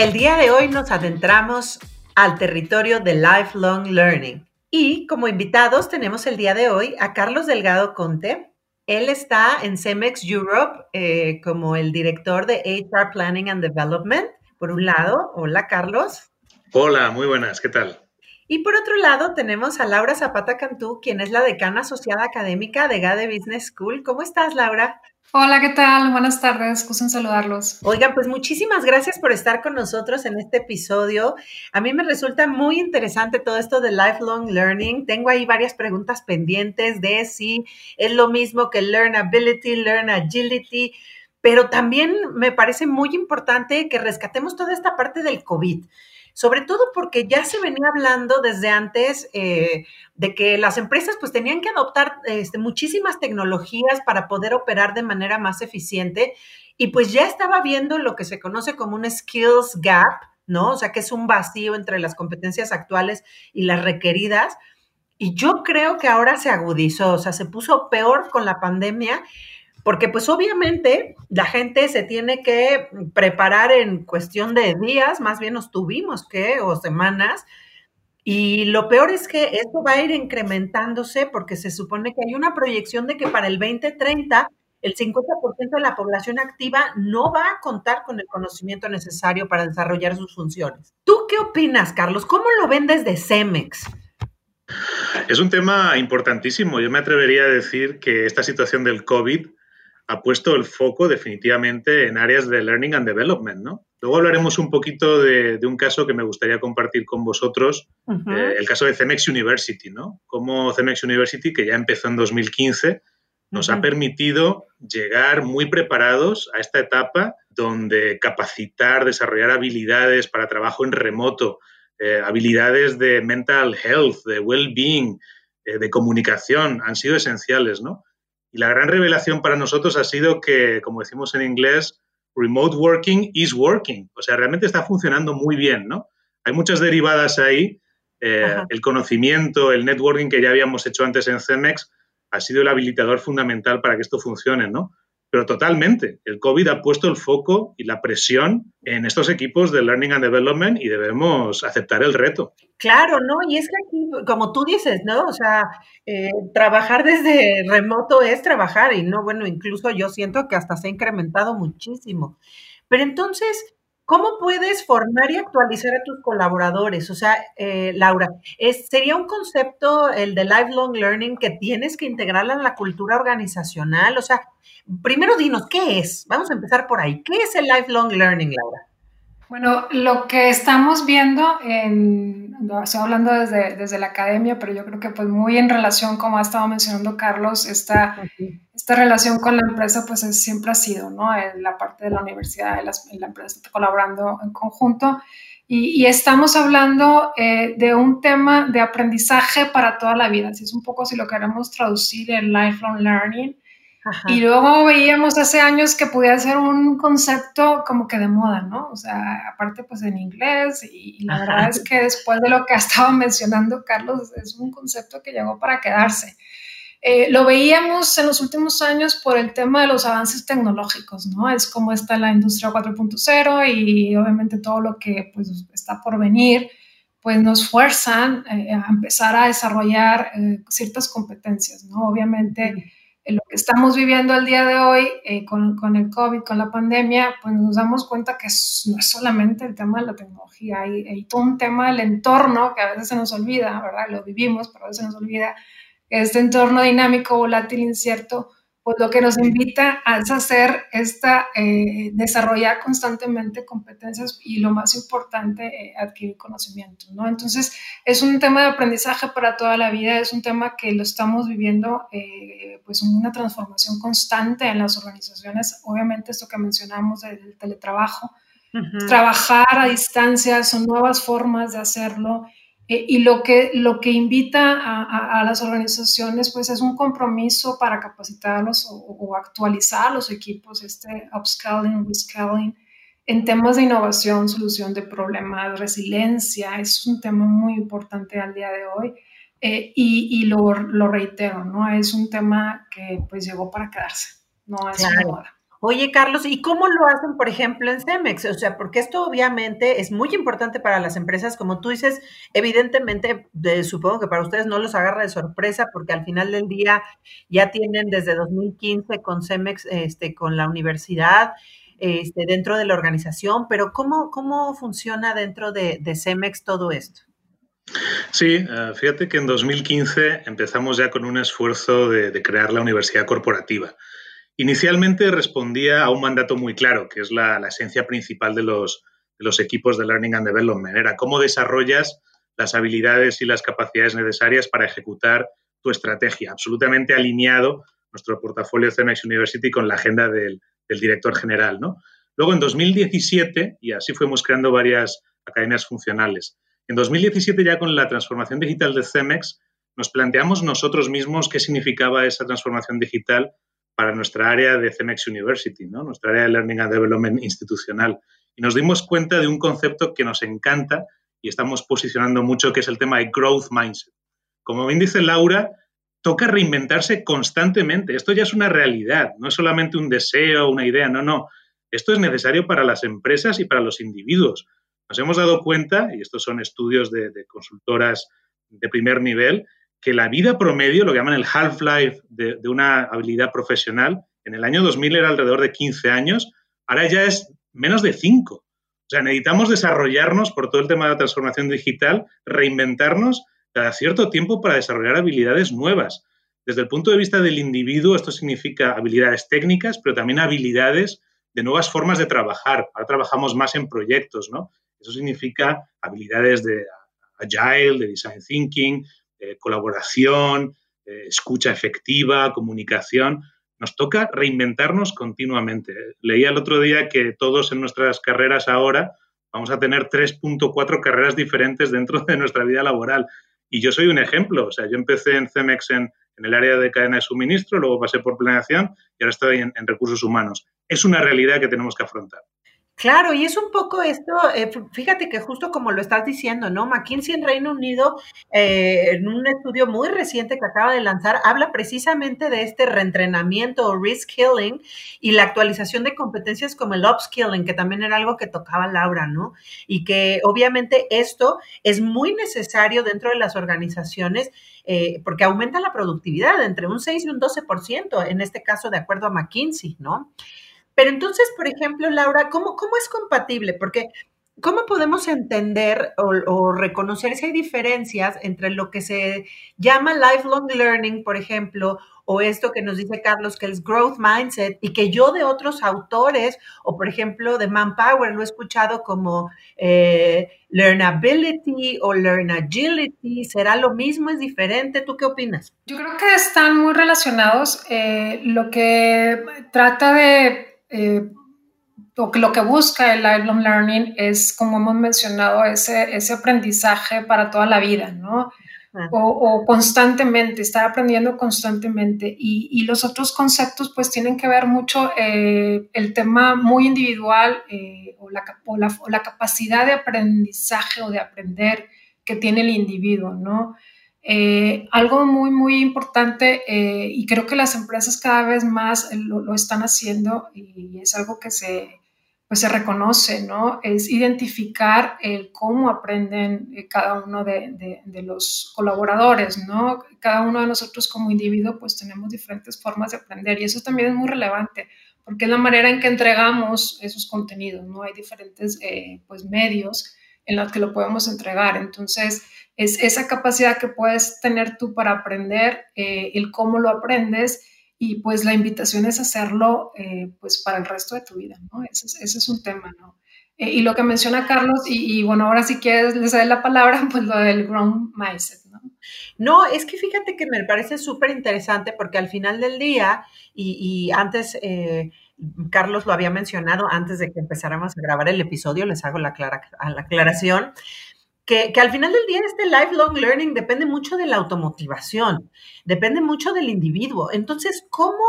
El día de hoy nos adentramos al territorio de lifelong learning. Y como invitados tenemos el día de hoy a Carlos Delgado Conte, él está en Cemex Europe eh, como el director de HR Planning and Development, por un lado. Hola, Carlos. Hola, muy buenas, ¿qué tal? Y por otro lado, tenemos a Laura Zapata Cantú, quien es la decana asociada académica de GADE Business School. ¿Cómo estás, Laura? Hola, ¿qué tal? Buenas tardes, gusto saludarlos. Oigan, pues muchísimas gracias por estar con nosotros en este episodio. A mí me resulta muy interesante todo esto de lifelong learning. Tengo ahí varias preguntas pendientes de si es lo mismo que learnability, learn agility, pero también me parece muy importante que rescatemos toda esta parte del COVID sobre todo porque ya se venía hablando desde antes eh, de que las empresas pues tenían que adoptar este, muchísimas tecnologías para poder operar de manera más eficiente y pues ya estaba viendo lo que se conoce como un skills gap, ¿no? O sea, que es un vacío entre las competencias actuales y las requeridas. Y yo creo que ahora se agudizó, o sea, se puso peor con la pandemia porque pues obviamente la gente se tiene que preparar en cuestión de días, más bien nos tuvimos que, o semanas, y lo peor es que esto va a ir incrementándose porque se supone que hay una proyección de que para el 2030 el 50% de la población activa no va a contar con el conocimiento necesario para desarrollar sus funciones. ¿Tú qué opinas, Carlos? ¿Cómo lo ven desde CEMEX? Es un tema importantísimo. Yo me atrevería a decir que esta situación del COVID ha puesto el foco definitivamente en áreas de learning and development, ¿no? Luego hablaremos un poquito de, un caso que me gustaría compartir con vosotros, eh, el caso de Cemex University, ¿no? Como Cemex University, que ya empezó en 2015, nos ha permitido llegar muy preparados a esta etapa donde capacitar, desarrollar habilidades para trabajo en remoto, eh, habilidades de mental health, de well-being, eh, de comunicación, han sido esenciales, ¿no? Y la gran revelación para nosotros ha sido que, como decimos en inglés, remote working is working. O sea, realmente está funcionando muy bien, ¿no? Hay muchas derivadas ahí. Eh, el conocimiento, el networking que ya habíamos hecho antes en Cemex ha sido el habilitador fundamental para que esto funcione, ¿no? Pero totalmente, el COVID ha puesto el foco y la presión en estos equipos de Learning and Development y debemos aceptar el reto. Claro, ¿no? Y es que aquí, como tú dices, ¿no? O sea, eh, trabajar desde remoto es trabajar y no, bueno, incluso yo siento que hasta se ha incrementado muchísimo. Pero entonces, ¿Cómo puedes formar y actualizar a tus colaboradores? O sea, eh, Laura, es, ¿sería un concepto el de lifelong learning que tienes que integrarla en la cultura organizacional? O sea, primero dinos, ¿qué es? Vamos a empezar por ahí. ¿Qué es el lifelong learning, Laura? Bueno, lo que estamos viendo, en, estoy hablando desde, desde la academia, pero yo creo que pues muy en relación, como ha estado mencionando Carlos, esta, esta relación con la empresa pues siempre ha sido, ¿no? En la parte de la universidad y la, empresa colaborando en conjunto. Y, estamos hablando eh, de un tema de aprendizaje para toda la vida. Así es un poco si lo queremos traducir en lifelong learning. Y luego veíamos hace años que podía ser un concepto como que de moda, ¿no? O sea, aparte pues en inglés y, la verdad es que después de lo que ha estado mencionando Carlos, es un concepto que llegó para quedarse. Eh, lo veíamos en los últimos años por el tema de los avances tecnológicos, ¿no? Es como está la industria 4.0 y obviamente todo lo que pues está por venir, pues nos fuerzan eh, a empezar a desarrollar eh, ciertas competencias, ¿no? Obviamente lo que estamos viviendo al día de hoy eh, con, con, el COVID, con la pandemia, pues nos damos cuenta que no es solamente el tema de la tecnología, hay, hay, todo un tema del entorno que a veces se nos olvida, ¿verdad? Lo vivimos, pero a veces se nos olvida este entorno dinámico, volátil, incierto, pues lo que nos invita a hacer esta, eh, desarrollar constantemente competencias y lo más importante, eh, adquirir conocimiento, ¿no? Entonces, es un tema de aprendizaje para toda la vida, es un tema que lo estamos viviendo, eh, pues una transformación constante en las organizaciones, obviamente esto que mencionamos del teletrabajo, trabajar a distancia, son nuevas formas de hacerlo. Eh, y lo que, lo que invita a, las organizaciones pues es un compromiso para capacitarlos o, actualizar los equipos, este upscaling, rescaling, en temas de innovación, solución de problemas, resiliencia, es un tema muy importante al día de hoy. Eh, y, lo, lo, reitero, ¿no? Es un tema que pues llegó para quedarse, no es moda. Oye, Carlos, ¿y cómo lo hacen, por ejemplo, en Cemex? O sea, porque esto obviamente es muy importante para las empresas, como tú dices, evidentemente, supongo que para ustedes no los agarra de sorpresa, porque al final del día ya tienen desde 2015 con Cemex, este, con la universidad, este, dentro de la organización, pero ¿cómo, cómo funciona dentro de, de Cemex todo esto? Sí, eh, fíjate que en 2015 empezamos ya con un esfuerzo de crear la universidad corporativa. Inicialmente respondía a un mandato muy claro, que es la, esencia principal de los, equipos de Learning and Development. Era cómo desarrollas las habilidades y las capacidades necesarias para ejecutar tu estrategia, absolutamente alineado nuestro portafolio CEMEX University con la agenda del, director general. Luego, en 2017, y así fuimos creando varias academias funcionales, en 2017 ya con la transformación digital de CEMEX, nos planteamos nosotros mismos qué significaba esa transformación digital para nuestra área de CEMEX University, ¿no? nuestra área de Learning and Development institucional. Y nos dimos cuenta de un concepto que nos encanta y estamos posicionando mucho, que es el tema de growth mindset. Como bien dice Laura, toca reinventarse constantemente. Esto ya es una realidad, no es solamente un deseo, una idea, no, no. Esto es necesario para las empresas y para los individuos. Nos hemos dado cuenta, y estos son estudios de, de consultoras de primer nivel, que la vida promedio, lo que llaman el half-life de, una habilidad profesional, en el año 2000 era alrededor de 15 años, ahora ya es menos de 5. O sea, necesitamos desarrollarnos por todo el tema de la transformación digital, reinventarnos cada cierto tiempo para desarrollar habilidades nuevas. Desde el punto de vista del individuo, esto significa habilidades técnicas, pero también habilidades de nuevas formas de trabajar. Ahora trabajamos más en proyectos, ¿no? Eso significa habilidades de agile, de design thinking, eh, colaboración, eh, escucha efectiva, comunicación. Nos toca reinventarnos continuamente. Leía el otro día que todos en nuestras carreras ahora vamos a tener 3.4 carreras diferentes dentro de nuestra vida laboral. Y yo soy un ejemplo. O sea, yo empecé en Cemex en, el área de cadena de suministro, luego pasé por planeación y ahora estoy en recursos humanos. Es una realidad que tenemos que afrontar. Claro, y es un poco esto, eh, fíjate que justo como lo estás diciendo, ¿no? McKinsey en Reino Unido, eh, en un estudio muy reciente que acaba de lanzar, habla precisamente de este reentrenamiento o reskilling y la actualización de competencias como el upskilling, que también era algo que tocaba Laura, ¿no? Y que obviamente esto es muy necesario dentro de las organizaciones eh, porque aumenta la productividad entre un 6 y un 12%, en este caso de acuerdo a McKinsey, ¿no? Pero entonces, por ejemplo, Laura, ¿cómo, cómo es compatible? Porque ¿cómo podemos entender o, reconocer si hay diferencias entre lo que se llama lifelong learning, por ejemplo, o esto que nos dice Carlos, que es growth mindset, y que yo de otros autores, o por ejemplo de Manpower, lo he escuchado como eh, learnability o learn agility, ¿será lo mismo? ¿Es diferente? ¿Tú qué opinas? Yo creo que están muy relacionados. Eh, lo que trata de eh, lo que busca el lifelong learning es, como hemos mencionado, ese, ese aprendizaje para toda la vida, ¿no? O, constantemente, estar aprendiendo constantemente. Y, los otros conceptos pues tienen que ver mucho eh, el tema muy individual eh, o, la, o, la, capacidad de aprendizaje o de aprender que tiene el individuo, ¿no? Eh, algo muy, muy importante eh, y creo que las empresas cada vez más lo, están haciendo y es algo que se, pues se reconoce, ¿no? Es identificar el cómo aprenden eh, cada uno de, de, los colaboradores, ¿no? Cada uno de nosotros como individuo pues tenemos diferentes formas de aprender y eso también es muy relevante porque es la manera en que entregamos esos contenidos, ¿no? Hay diferentes pues medios en los que lo podemos entregar. Entonces, es esa capacidad que puedes tener tú para aprender, eh, el cómo lo aprendes y pues la invitación es hacerlo eh, pues para el resto de tu vida, ¿no? Ese, es un tema, ¿no? Eh, y lo que menciona Carlos, y, bueno, ahora si quieres les doy la palabra, pues lo del ground mindset, ¿no? No, es que fíjate que me parece súper interesante porque al final del día, y, y antes Carlos lo había mencionado antes de que empezáramos a grabar el episodio, les hago la, clara, la aclaración, que, al final del día este lifelong learning depende mucho de la automotivación, depende mucho del individuo. Entonces, ¿cómo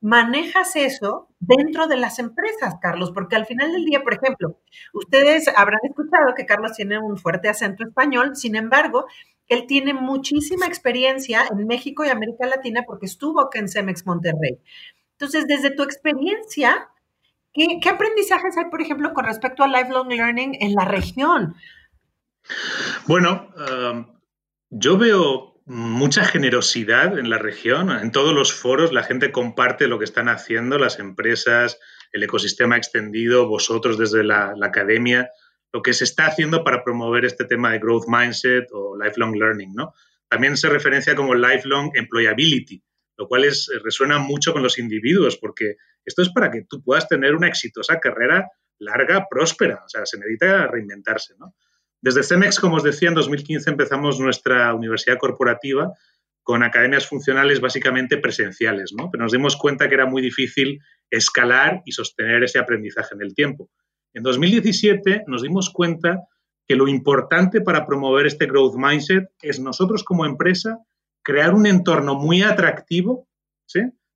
manejas eso dentro de las empresas, Carlos? Porque al final del día, por ejemplo, ustedes habrán escuchado que Carlos tiene un fuerte acento español, sin embargo, él tiene muchísima experiencia en México y América Latina porque estuvo acá en Cemex Monterrey. Entonces, desde tu experiencia, ¿qué, aprendizajes hay, por ejemplo, con respecto a lifelong learning en la región? Bueno, um, yo veo mucha generosidad en la región. En todos los foros la gente comparte lo que están haciendo, las empresas, el ecosistema extendido, vosotros desde la, academia, lo que se está haciendo para promover este tema de growth mindset o lifelong learning. ¿no? También se referencia como lifelong employability, lo cual es, eh, resuena mucho con los individuos, porque esto es para que tú puedas tener una exitosa carrera larga, próspera, o sea, se necesita reinventarse, ¿no? Desde CEMEX, como os decía, en 2015 empezamos nuestra universidad corporativa con academias funcionales básicamente presenciales, ¿no? Pero nos dimos cuenta que era muy difícil escalar y sostener ese aprendizaje en el tiempo. En 2017 nos dimos cuenta que lo importante para promover este growth mindset es nosotros como empresa crear un entorno muy atractivo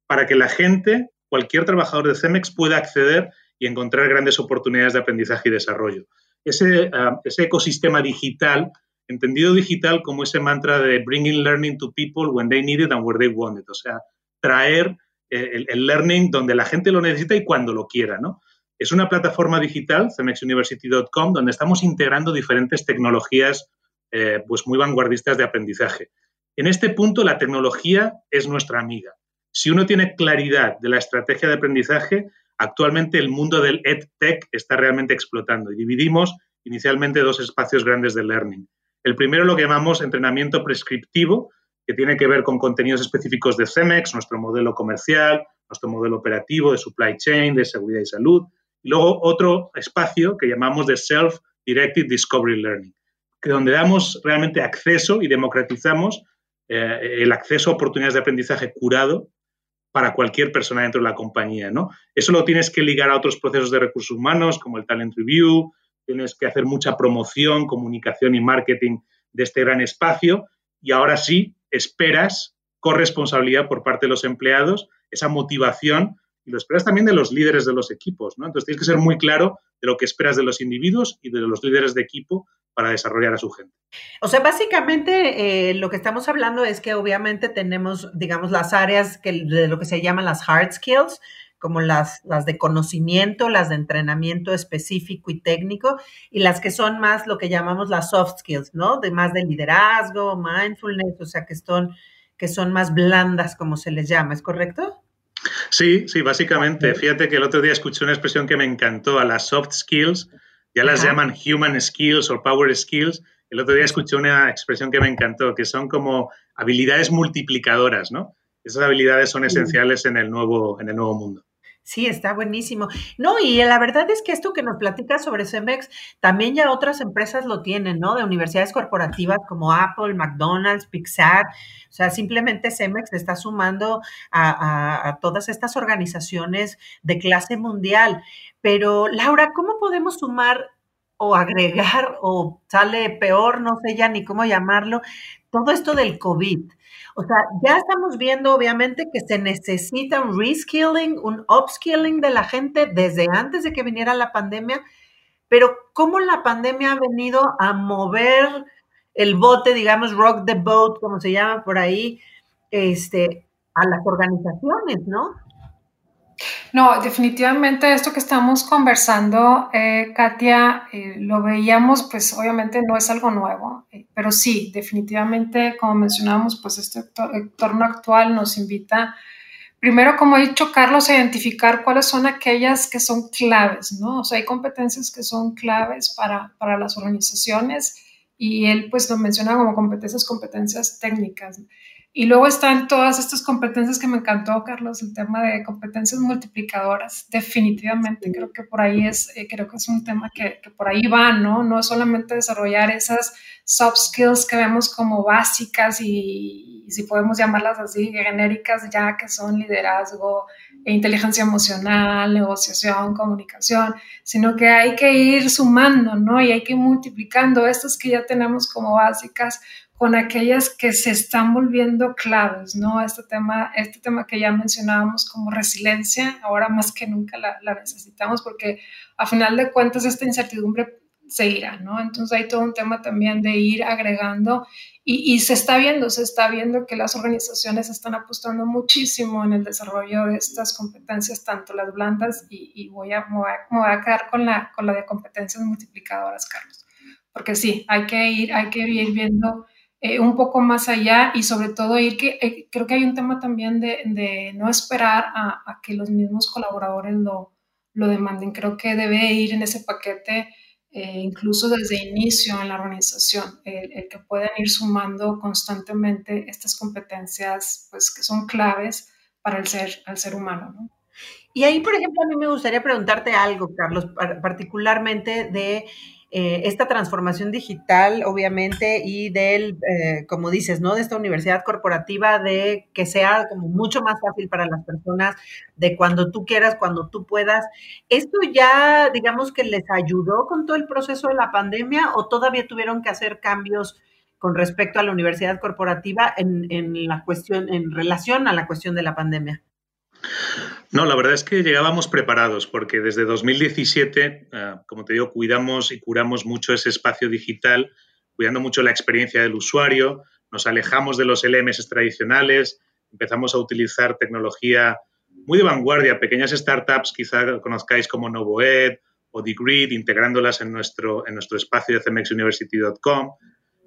para que la gente, cualquier trabajador de CEMEX, pueda acceder y encontrar grandes oportunidades de aprendizaje y desarrollo. Ese, ah, ese ecosistema digital, entendido digital como ese mantra de bringing learning to people when they need it and where they want it, o sea, traer eh, el, learning donde la gente lo necesita y cuando lo quiera, ¿no? Es una plataforma digital, cemexuniversity.com, donde estamos integrando diferentes tecnologías eh, pues muy vanguardistas de aprendizaje. En este punto, la tecnología es nuestra amiga. Si uno tiene claridad de la estrategia de aprendizaje, actualmente el mundo del EdTech está realmente explotando y dividimos inicialmente dos espacios grandes de learning. El primero lo que llamamos entrenamiento prescriptivo, que tiene que ver con contenidos específicos de CEMEX, nuestro modelo comercial, nuestro modelo operativo de supply chain, de seguridad y salud. Y luego otro espacio que llamamos de Self-Directed Discovery Learning, que donde damos realmente acceso y democratizamos eh, el acceso a oportunidades de aprendizaje curado para cualquier persona dentro de la compañía, ¿no? Eso lo tienes que ligar a otros procesos de recursos humanos, como el talent review, tienes que hacer mucha promoción, comunicación y marketing de este gran espacio y ahora sí esperas corresponsabilidad por parte de los empleados, esa motivación y lo esperas también de los líderes de los equipos, ¿no? Entonces tienes que ser muy claro de lo que esperas de los individuos y de los líderes de equipo para desarrollar a su gente. O sea, básicamente eh, lo que estamos hablando es que obviamente tenemos, digamos, las áreas que, de lo que se llaman las hard skills, como las, las de conocimiento, las de entrenamiento específico y técnico, y las que son más lo que llamamos las soft skills, ¿no? De más de liderazgo, mindfulness, o sea, que son, que son más blandas, como se les llama, ¿es correcto? Sí, sí, básicamente. Fíjate que el otro día escuché una expresión que me encantó, a las soft skills, ya las llaman human skills o power skills. El otro día escuché una expresión que me encantó, que son como habilidades multiplicadoras, ¿no? Esas habilidades son esenciales en el nuevo, en el nuevo mundo. Sí, está buenísimo. No, y la verdad es que esto que nos platica sobre CEMEX, también ya otras empresas lo tienen, ¿no? De universidades corporativas como Apple, McDonald's, Pixar. O sea, simplemente CEMEX está sumando a, a todas estas organizaciones de clase mundial. Pero, Laura, ¿cómo podemos sumar o agregar o sale peor, no sé ya ni cómo llamarlo, todo esto del COVID? O sea, ya estamos viendo obviamente que se necesita un reskilling, un upskilling de la gente desde antes de que viniera la pandemia, pero cómo la pandemia ha venido a mover el bote, digamos, rock the boat, como se llama por ahí, este, a las organizaciones, ¿no? No, definitivamente esto que estamos conversando, eh, Katia, eh, lo veíamos, pues obviamente no es algo nuevo, eh, pero sí, definitivamente, como mencionamos, pues este entorno actual nos invita, primero, como ha dicho Carlos, a identificar cuáles son aquellas que son claves, ¿no? O sea, hay competencias que son claves para, para las organizaciones y él pues lo menciona como competencias, competencias técnicas. Y luego están todas estas competencias que me encantó, Carlos, el tema de competencias multiplicadoras. Definitivamente, creo que por ahí es, eh, creo que es un tema que, que, por ahí va, ¿no? No solamente desarrollar esas soft skills que vemos como básicas y, si podemos llamarlas así, genéricas ya, que son liderazgo, inteligencia emocional, negociación, comunicación, sino que hay que ir sumando, ¿no? Y hay que ir multiplicando estas que ya tenemos como básicas con aquellas que se están volviendo claves, ¿no? Este tema, este tema que ya mencionábamos como resiliencia, ahora más que nunca la, la necesitamos porque a final de cuentas esta incertidumbre seguirá, ¿no? Entonces hay todo un tema también de ir agregando y, se está viendo, se está viendo que las organizaciones están apostando muchísimo en el desarrollo de estas competencias, tanto las blandas y, voy, a, me voy, a, quedar con la, con la de competencias multiplicadoras, Carlos, porque sí, hay que ir, hay que ir viendo eh, un poco más allá y sobre todo ir que eh, creo que hay un tema también de, de no esperar a, a, que los mismos colaboradores lo, lo demanden, creo que debe ir en ese paquete eh, incluso desde inicio en la organización, el, que puedan ir sumando constantemente estas competencias pues, que son claves para el ser, al ser humano. ¿no? Y ahí, por ejemplo, a mí me gustaría preguntarte algo, Carlos, particularmente de eh, esta transformación digital, obviamente, y del, eh, como dices, ¿no? De esta universidad corporativa, de que sea como mucho más fácil para las personas, de cuando tú quieras, cuando tú puedas. ¿Esto ya, digamos, que les ayudó con todo el proceso de la pandemia o todavía tuvieron que hacer cambios con respecto a la universidad corporativa en, en la cuestión, en relación a la cuestión de la pandemia? No, la verdad es que llegábamos preparados porque desde 2017, eh, como te digo, cuidamos y curamos mucho ese espacio digital, cuidando mucho la experiencia del usuario, nos alejamos de los LMS tradicionales, empezamos a utilizar tecnología muy de vanguardia, pequeñas startups, quizá conozcáis como Novoed o DeGrid, integrándolas en nuestro, en nuestro espacio de cmxuniversity.com.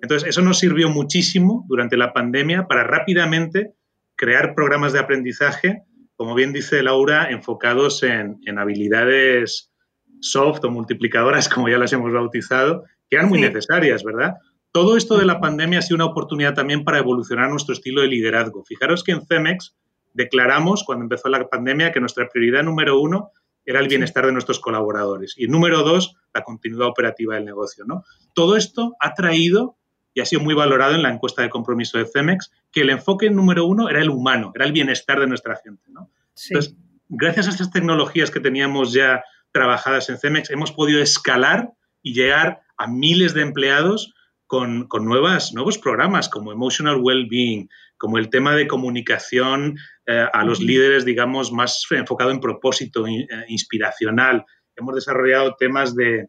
Entonces, eso nos sirvió muchísimo durante la pandemia para rápidamente crear programas de aprendizaje como bien dice Laura, enfocados en, habilidades soft o multiplicadoras, como ya las hemos bautizado, que eran muy necesarias, ¿verdad? Todo esto de la pandemia ha sido una oportunidad también para evolucionar nuestro estilo de liderazgo. Fijaros que en Cemex declaramos, cuando empezó la pandemia, que nuestra prioridad número uno era el bienestar de nuestros colaboradores y número dos, la continuidad operativa del negocio. ¿no? Todo esto ha traído y ha sido muy valorado en la encuesta de compromiso de Cemex, que el enfoque número uno era el humano, era el bienestar de nuestra gente. Entonces, gracias a estas tecnologías que teníamos ya trabajadas en Cemex, hemos podido escalar y llegar a miles de empleados con, nuevas, nuevos programas como Emotional Wellbeing, como el tema de comunicación eh, a los líderes, digamos, más enfocado en propósito eh, inspiracional. Hemos desarrollado temas de,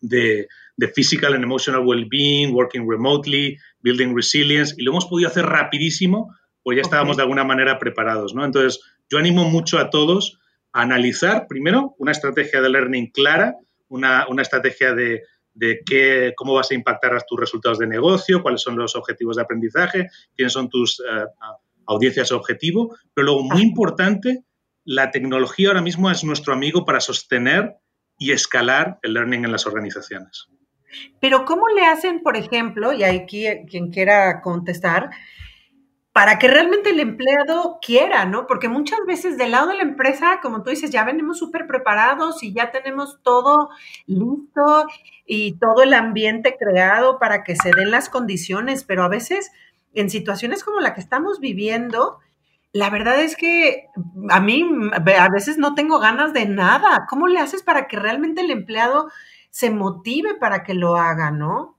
de, de physical and emotional well-being, working remotely, building resilience, y lo hemos podido hacer rapidísimo, pues ya estábamos de alguna manera preparados, ¿no? Entonces, yo animo mucho a todos a analizar, primero, una estrategia de learning clara, una, estrategia de, qué, cómo vas a impactar a tus resultados de negocio, cuáles son los objetivos de aprendizaje, quiénes son tus eh, audiencias objetivo, pero luego, muy importante, la tecnología ahora mismo es nuestro amigo para sostener y escalar el learning en las organizaciones. Pero ¿cómo le hacen, por ejemplo, y aquí eh, quien quiera contestar, para que realmente el empleado quiera, ¿no? Porque muchas veces del lado de la empresa, como tú dices, ya venimos súper preparados y ya tenemos todo listo y todo el ambiente creado para que se den las condiciones, pero a veces en situaciones como la que estamos viviendo, la verdad es que a mí a veces no tengo ganas de nada. ¿Cómo le haces para que realmente el empleado se motive para que lo haga, ¿no?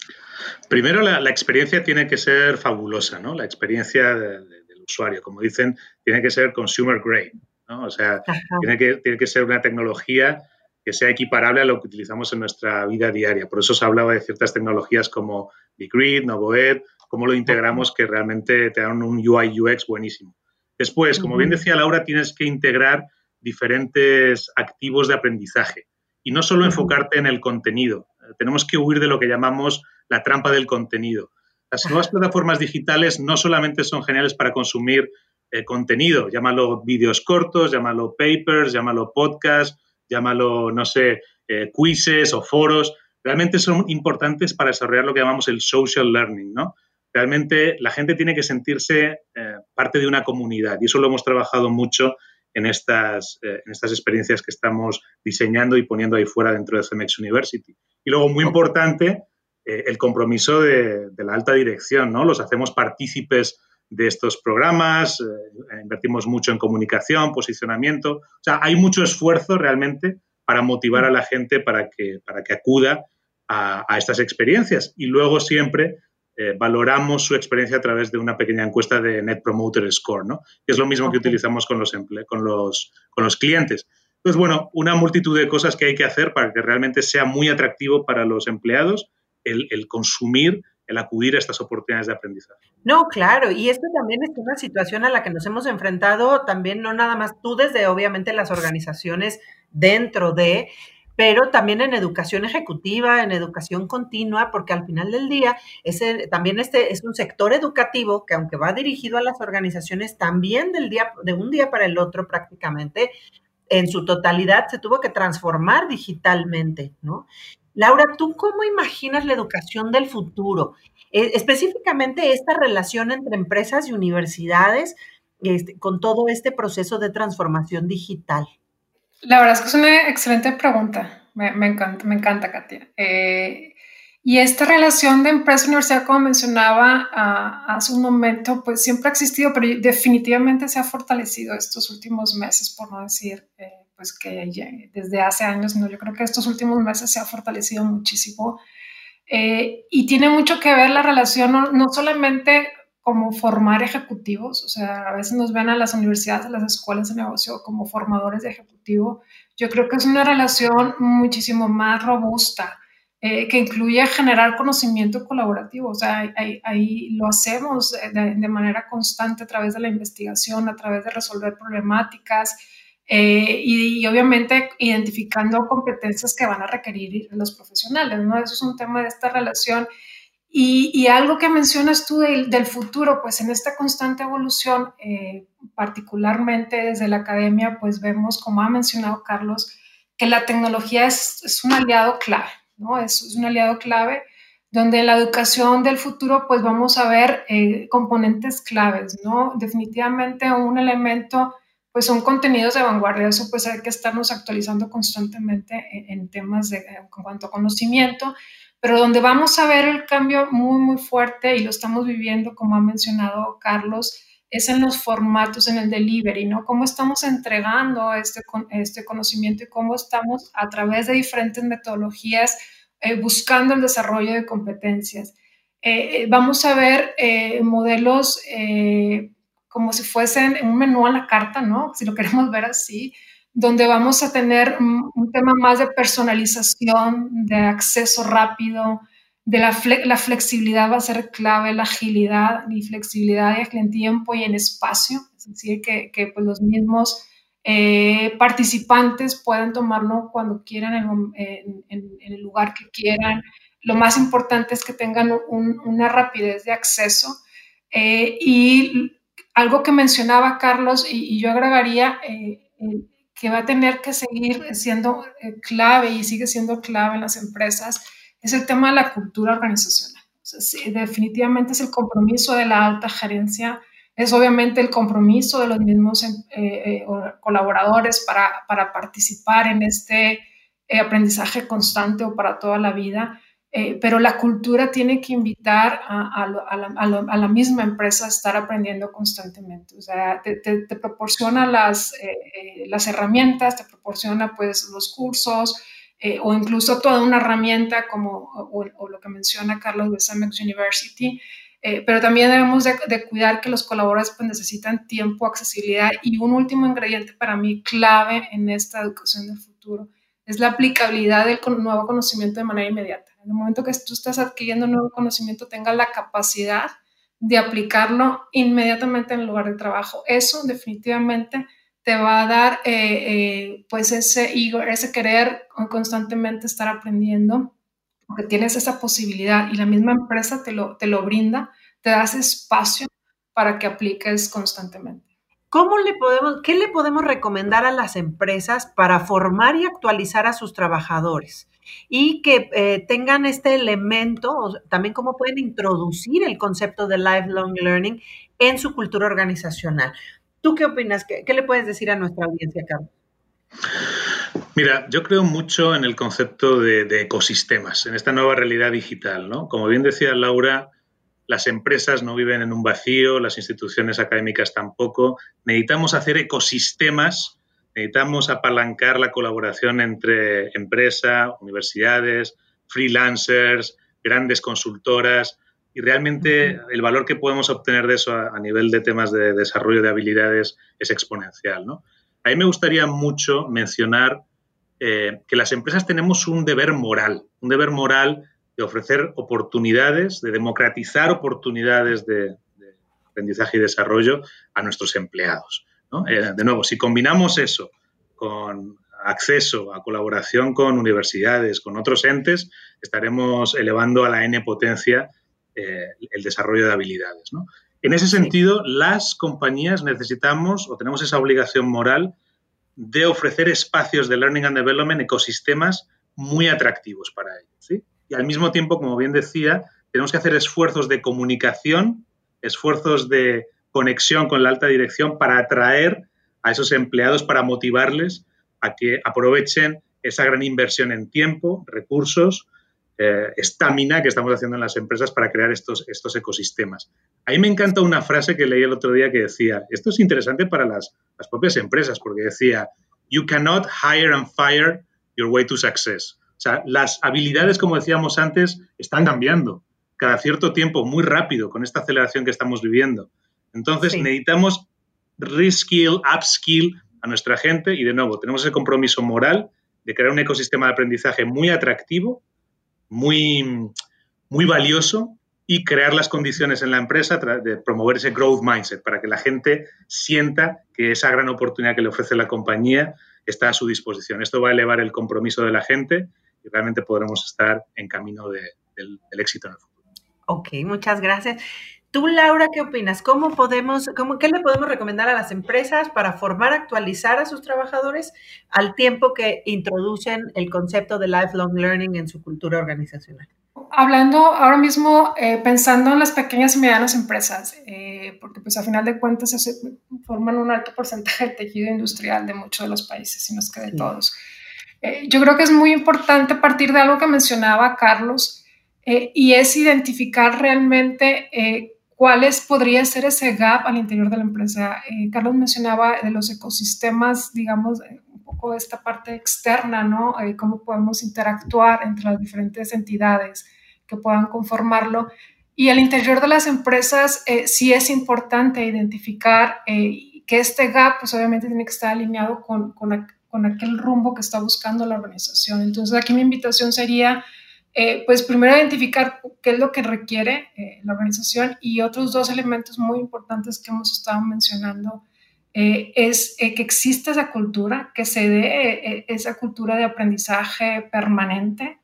Primero, la, experiencia tiene que ser fabulosa, ¿no? La experiencia del usuario, como dicen, tiene que ser consumer grade, ¿no? O sea, tiene que, tiene que ser una tecnología que sea equiparable a lo que utilizamos en nuestra vida diaria. Por eso se hablaba de ciertas tecnologías como BigGrid, Novoed, cómo lo integramos que realmente te dan un UI UX buenísimo. Después, como bien decía Laura, tienes que integrar diferentes activos de aprendizaje y no solo enfocarte en el contenido. Tenemos que huir de lo que llamamos la trampa del contenido. Las nuevas plataformas digitales no solamente son geniales para consumir eh, contenido, llámalo vídeos cortos, llámalo papers, llámalo podcast, llámalo, no sé, eh, quizzes o foros, realmente son importantes para desarrollar lo que llamamos el social learning, ¿no? Realmente la gente tiene que sentirse eh, parte de una comunidad y eso lo hemos trabajado mucho en estas, eh, en estas experiencias que estamos diseñando y poniendo ahí fuera dentro de CMX University. Y luego, muy importante, eh, el compromiso de, la alta dirección, ¿no? Los hacemos partícipes de estos programas, eh, invertimos mucho en comunicación, posicionamiento. O sea, hay mucho esfuerzo realmente para motivar a la gente para que, para que acuda a, estas experiencias. Y luego siempre eh, valoramos su experiencia a través de una pequeña encuesta de Net Promoter Score, ¿no? que es lo mismo que utilizamos con los, con, los, con los clientes. Entonces, bueno, una multitud de cosas que hay que hacer para que realmente sea muy atractivo para los empleados el, el consumir el acudir a estas oportunidades de aprendizaje. No, claro, y esto también es una situación a la que nos hemos enfrentado también, no nada más tú desde obviamente las organizaciones dentro de, pero también en educación ejecutiva, en educación continua, porque al final del día ese, también este es un sector educativo que aunque va dirigido a las organizaciones, también del día, de un día para el otro prácticamente, en su totalidad se tuvo que transformar digitalmente, ¿no? Laura, ¿tú cómo imaginas la educación del futuro? E, específicamente esta relación entre empresas y universidades este, con todo este proceso de transformación digital. La verdad es que es una excelente pregunta. Me, encanta, me encanta, Katia. Eh, y esta relación de empresa-universidad, como mencionaba ah, hace un momento, pues siempre ha existido, pero definitivamente se ha fortalecido estos últimos meses, por no decir eh, pues que desde hace años, no, yo creo que estos últimos meses se ha fortalecido muchísimo. Eh, y tiene mucho que ver la relación, no, solamente como formar ejecutivos, o sea, a veces nos ven a las universidades, a las escuelas de negocio como formadores de ejecutivo. Yo creo que es una relación muchísimo más robusta, eh, que incluye generar conocimiento colaborativo. O sea, ahí, lo hacemos de, de, manera constante a través de la investigación, a través de resolver problemáticas, eh, y, obviamente identificando competencias que van a requerir los profesionales, ¿no? Eso es un tema de esta relación. Y, algo que mencionas tú del, futuro, pues en esta constante evolución, eh, particularmente desde la academia, pues vemos, como ha mencionado Carlos, que la tecnología es, es un aliado clave, ¿no? Es, es, un aliado clave donde en la educación del futuro, pues vamos a ver eh, componentes claves, ¿no? Definitivamente un elemento pues son contenidos de vanguardia, eso pues hay que estarnos actualizando constantemente en, temas de, en cuanto a conocimiento, pero donde vamos a ver el cambio muy, muy fuerte y lo estamos viviendo, como ha mencionado Carlos, es en los formatos, en el delivery, ¿no? Cómo estamos entregando este, este conocimiento y cómo estamos a través de diferentes metodologías eh, buscando el desarrollo de competencias. Eh, eh, vamos a ver modelos como si fuesen un menú a la carta, ¿no? Si lo queremos ver así, donde vamos a tener un, tema más de personalización, de acceso rápido, de la, la, flexibilidad va a ser clave, la agilidad y flexibilidad en tiempo y en espacio, es decir, que, que pues los mismos eh, participantes puedan tomarlo cuando quieran, en, el lugar que quieran. Lo más importante es que tengan una rapidez de acceso eh, y algo que mencionaba Carlos y, yo agregaría eh, que va a tener que seguir siendo eh, clave y sigue siendo clave en las empresas es el tema de la cultura organizacional. definitivamente es el compromiso de la alta gerencia, es obviamente el compromiso de los mismos colaboradores para, para, participar en este aprendizaje constante o para toda la vida eh, pero la cultura tiene que invitar a, la, misma empresa a estar aprendiendo constantemente. O sea, te, proporciona las, eh, eh, las herramientas, te proporciona pues los cursos o incluso toda una herramienta como o, lo que menciona Carlos de Samex University. pero también debemos de, cuidar que los colaboradores pues, necesitan tiempo, accesibilidad y un último ingrediente para mí clave en esta educación del futuro es la aplicabilidad del nuevo conocimiento de manera inmediata. En el momento que tú estás adquiriendo nuevo conocimiento, tengas la capacidad de aplicarlo inmediatamente en el lugar de trabajo. Eso definitivamente te va a dar eh, eh, pues ese ese querer constantemente estar aprendiendo, porque tienes esa posibilidad y la misma empresa te lo, te lo brinda, te das espacio para que apliques constantemente. ¿Cómo le podemos, qué le podemos recomendar a las empresas para formar y actualizar a sus trabajadores? Y que eh, tengan este elemento, también cómo pueden introducir el concepto de lifelong learning en su cultura organizacional. ¿Tú qué opinas? ¿Qué, le puedes decir a nuestra audiencia, Carlos? Mira, yo creo mucho en el concepto de, de, ecosistemas, en esta nueva realidad digital, ¿no? Como bien decía Laura, las empresas no viven en un vacío, las instituciones académicas tampoco. Necesitamos hacer ecosistemas, necesitamos apalancar la colaboración entre empresa, universidades, freelancers, grandes consultoras y realmente el valor que podemos obtener de eso a, nivel de temas de desarrollo de habilidades es exponencial. ¿no? A mí me gustaría mucho mencionar eh, que las empresas tenemos un deber moral, un deber moral de ofrecer oportunidades, de democratizar oportunidades de, aprendizaje y desarrollo a nuestros empleados. Eh, de nuevo, si combinamos eso con acceso a colaboración con universidades, con otros entes, estaremos elevando a la N potencia eh, el desarrollo de habilidades. En ese sentido, las compañías necesitamos o tenemos esa obligación moral de ofrecer espacios de learning and development, ecosistemas muy atractivos para ellos. Y al mismo tiempo, como bien decía, tenemos que hacer esfuerzos de comunicación, esfuerzos de conexión con la alta dirección para atraer a esos empleados, para motivarles a que aprovechen esa gran inversión en tiempo, recursos, eh, estamina que estamos haciendo en las empresas para crear estos, estos ecosistemas. A mí me encanta una frase que leí el otro día que decía, esto es interesante para las, las propias empresas, porque decía, you cannot hire and fire your way to success. O sea, las habilidades, como decíamos antes, están cambiando cada cierto tiempo, muy rápido, con esta aceleración que estamos viviendo. Entonces, necesitamos reskill, upskill a nuestra gente y, de nuevo, tenemos ese compromiso moral de crear un ecosistema de aprendizaje muy atractivo, muy, muy valioso y crear las condiciones en la empresa de promover ese growth mindset para que la gente sienta que esa gran oportunidad que le ofrece la compañía está a su disposición. Esto va a elevar el compromiso de la gente y realmente podremos estar en camino del, del éxito en el futuro. Ok, muchas gracias. Tú, Laura, ¿qué opinas? ¿Cómo podemos, cómo, qué le podemos recomendar a las empresas para formar, actualizar a sus trabajadores al tiempo que introducen el concepto de lifelong learning en su cultura organizacional? Hablando ahora mismo, eh, pensando en las pequeñas y medianas empresas, eh, porque pues a final de cuentas se forman un alto porcentaje del tejido industrial de muchos de los países, si no es que de todos. Eh, yo creo que es muy importante partir de algo que mencionaba Carlos, y es identificar realmente ¿Cuáles podría ser ese gap al interior de la empresa? Eh, Carlos mencionaba de los ecosistemas, digamos, eh, un poco esta parte externa, ¿no? Eh, cómo podemos interactuar entre las diferentes entidades que puedan conformarlo. Y al interior de las empresas sí es importante identificar que este gap, pues obviamente tiene que estar alineado con, con, con aquel rumbo que está buscando la organización. Entonces aquí mi invitación sería eh, pues primero identificar qué es lo que requiere eh, la organización y otros dos elementos muy importantes que hemos estado mencionando eh, es que exista esa cultura, que se dé esa cultura de aprendizaje permanente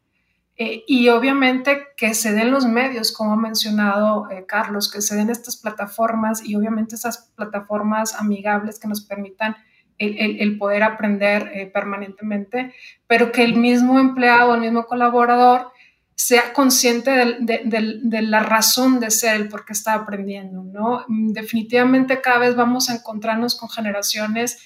y obviamente que se den los medios, como ha mencionado Carlos, que se den estas plataformas y obviamente esas plataformas amigables que nos permitan el, el, poder aprender permanentemente, pero que el mismo empleado, el mismo colaborador, sea consciente de, la razón de ser, el por qué está aprendiendo, ¿no? Definitivamente cada vez vamos a encontrarnos con generaciones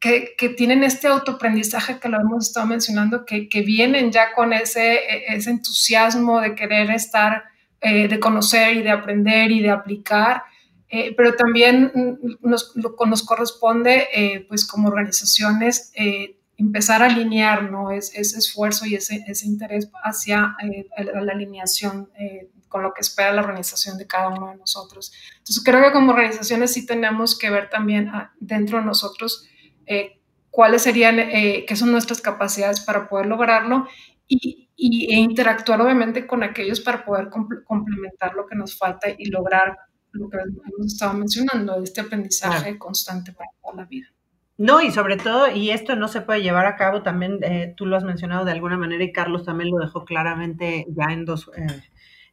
que, tienen este autoaprendizaje que lo hemos estado mencionando, que, vienen ya con ese, ese, entusiasmo de querer estar, eh, de conocer y de aprender y de aplicar, eh, pero también nos, nos corresponde, eh, pues como organizaciones, empezar a alinear ¿no? ese esfuerzo y ese, ese interés hacia eh, la alineación eh, con lo que espera la organización de cada uno de nosotros. Entonces creo que como organizaciones sí tenemos que ver también ah, dentro de nosotros eh, cuáles serían, qué son nuestras capacidades para poder lograrlo y, y e interactuar obviamente con aquellos para poder complementar lo que nos falta y lograr lo que hemos estado mencionando, este aprendizaje constante para toda la vida. No, y sobre todo, y esto no se puede llevar a cabo también, eh, tú lo has mencionado de alguna manera y Carlos también lo dejó claramente ya en dos, eh,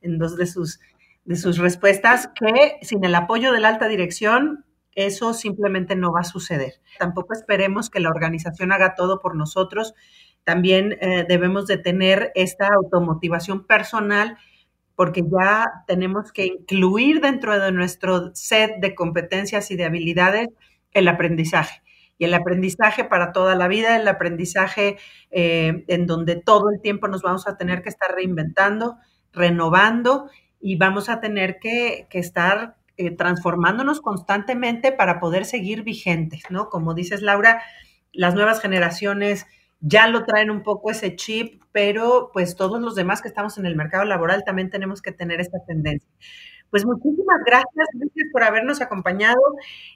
en dos de, sus, de sus respuestas, que sin el apoyo de la alta dirección, eso simplemente no va a suceder. Tampoco esperemos que la organización haga todo por nosotros. También eh, debemos de tener esta automotivación personal porque ya tenemos que incluir dentro de nuestro set de competencias y de habilidades el aprendizaje y el aprendizaje para toda la vida, el aprendizaje eh, en donde todo el tiempo nos vamos a tener que estar reinventando, renovando y vamos a tener que, estar eh, transformándonos constantemente para poder seguir vigentes, ¿no? Como dices, Laura, las nuevas generaciones ya lo traen un poco ese chip, pero pues todos los demás que estamos en el mercado laboral también tenemos que tener esta tendencia. Pues muchísimas gracias, gracias por habernos acompañado.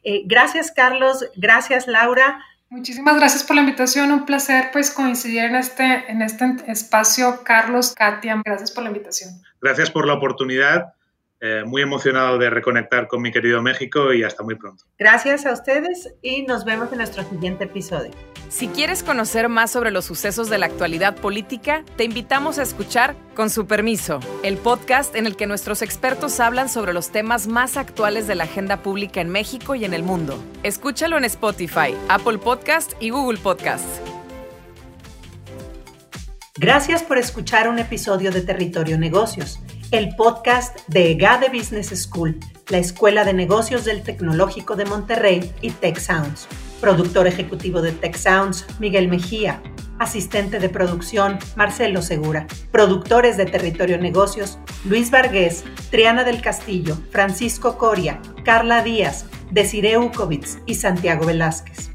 Eh, gracias, Carlos. Gracias, Laura. Muchísimas gracias por la invitación. Un placer pues coincidir en este, en este espacio. Carlos, Katia, gracias por la invitación. Gracias por la oportunidad. Eh, muy emocionado de reconectar con mi querido México y hasta muy pronto. Gracias a ustedes y nos vemos en nuestro siguiente episodio. Si quieres conocer más sobre los sucesos de la actualidad política, te invitamos a escuchar Con su permiso, el podcast en el que nuestros expertos hablan sobre los temas más actuales de la agenda pública en México y en el mundo. Escúchalo en Spotify, Apple Podcast y Google Podcast. Gracias por escuchar un episodio de Territorio Negocios el podcast de EGADE Business School, la Escuela de Negocios del Tecnológico de Monterrey y Tech Sounds. Productor ejecutivo de Tech Sounds, Miguel Mejía. Asistente de producción, Marcelo Segura. Productores de Territorio Negocios, Luis Vargués, Triana del Castillo, Francisco Coria, Carla Díaz, Desiree Ukovitz y Santiago Velázquez.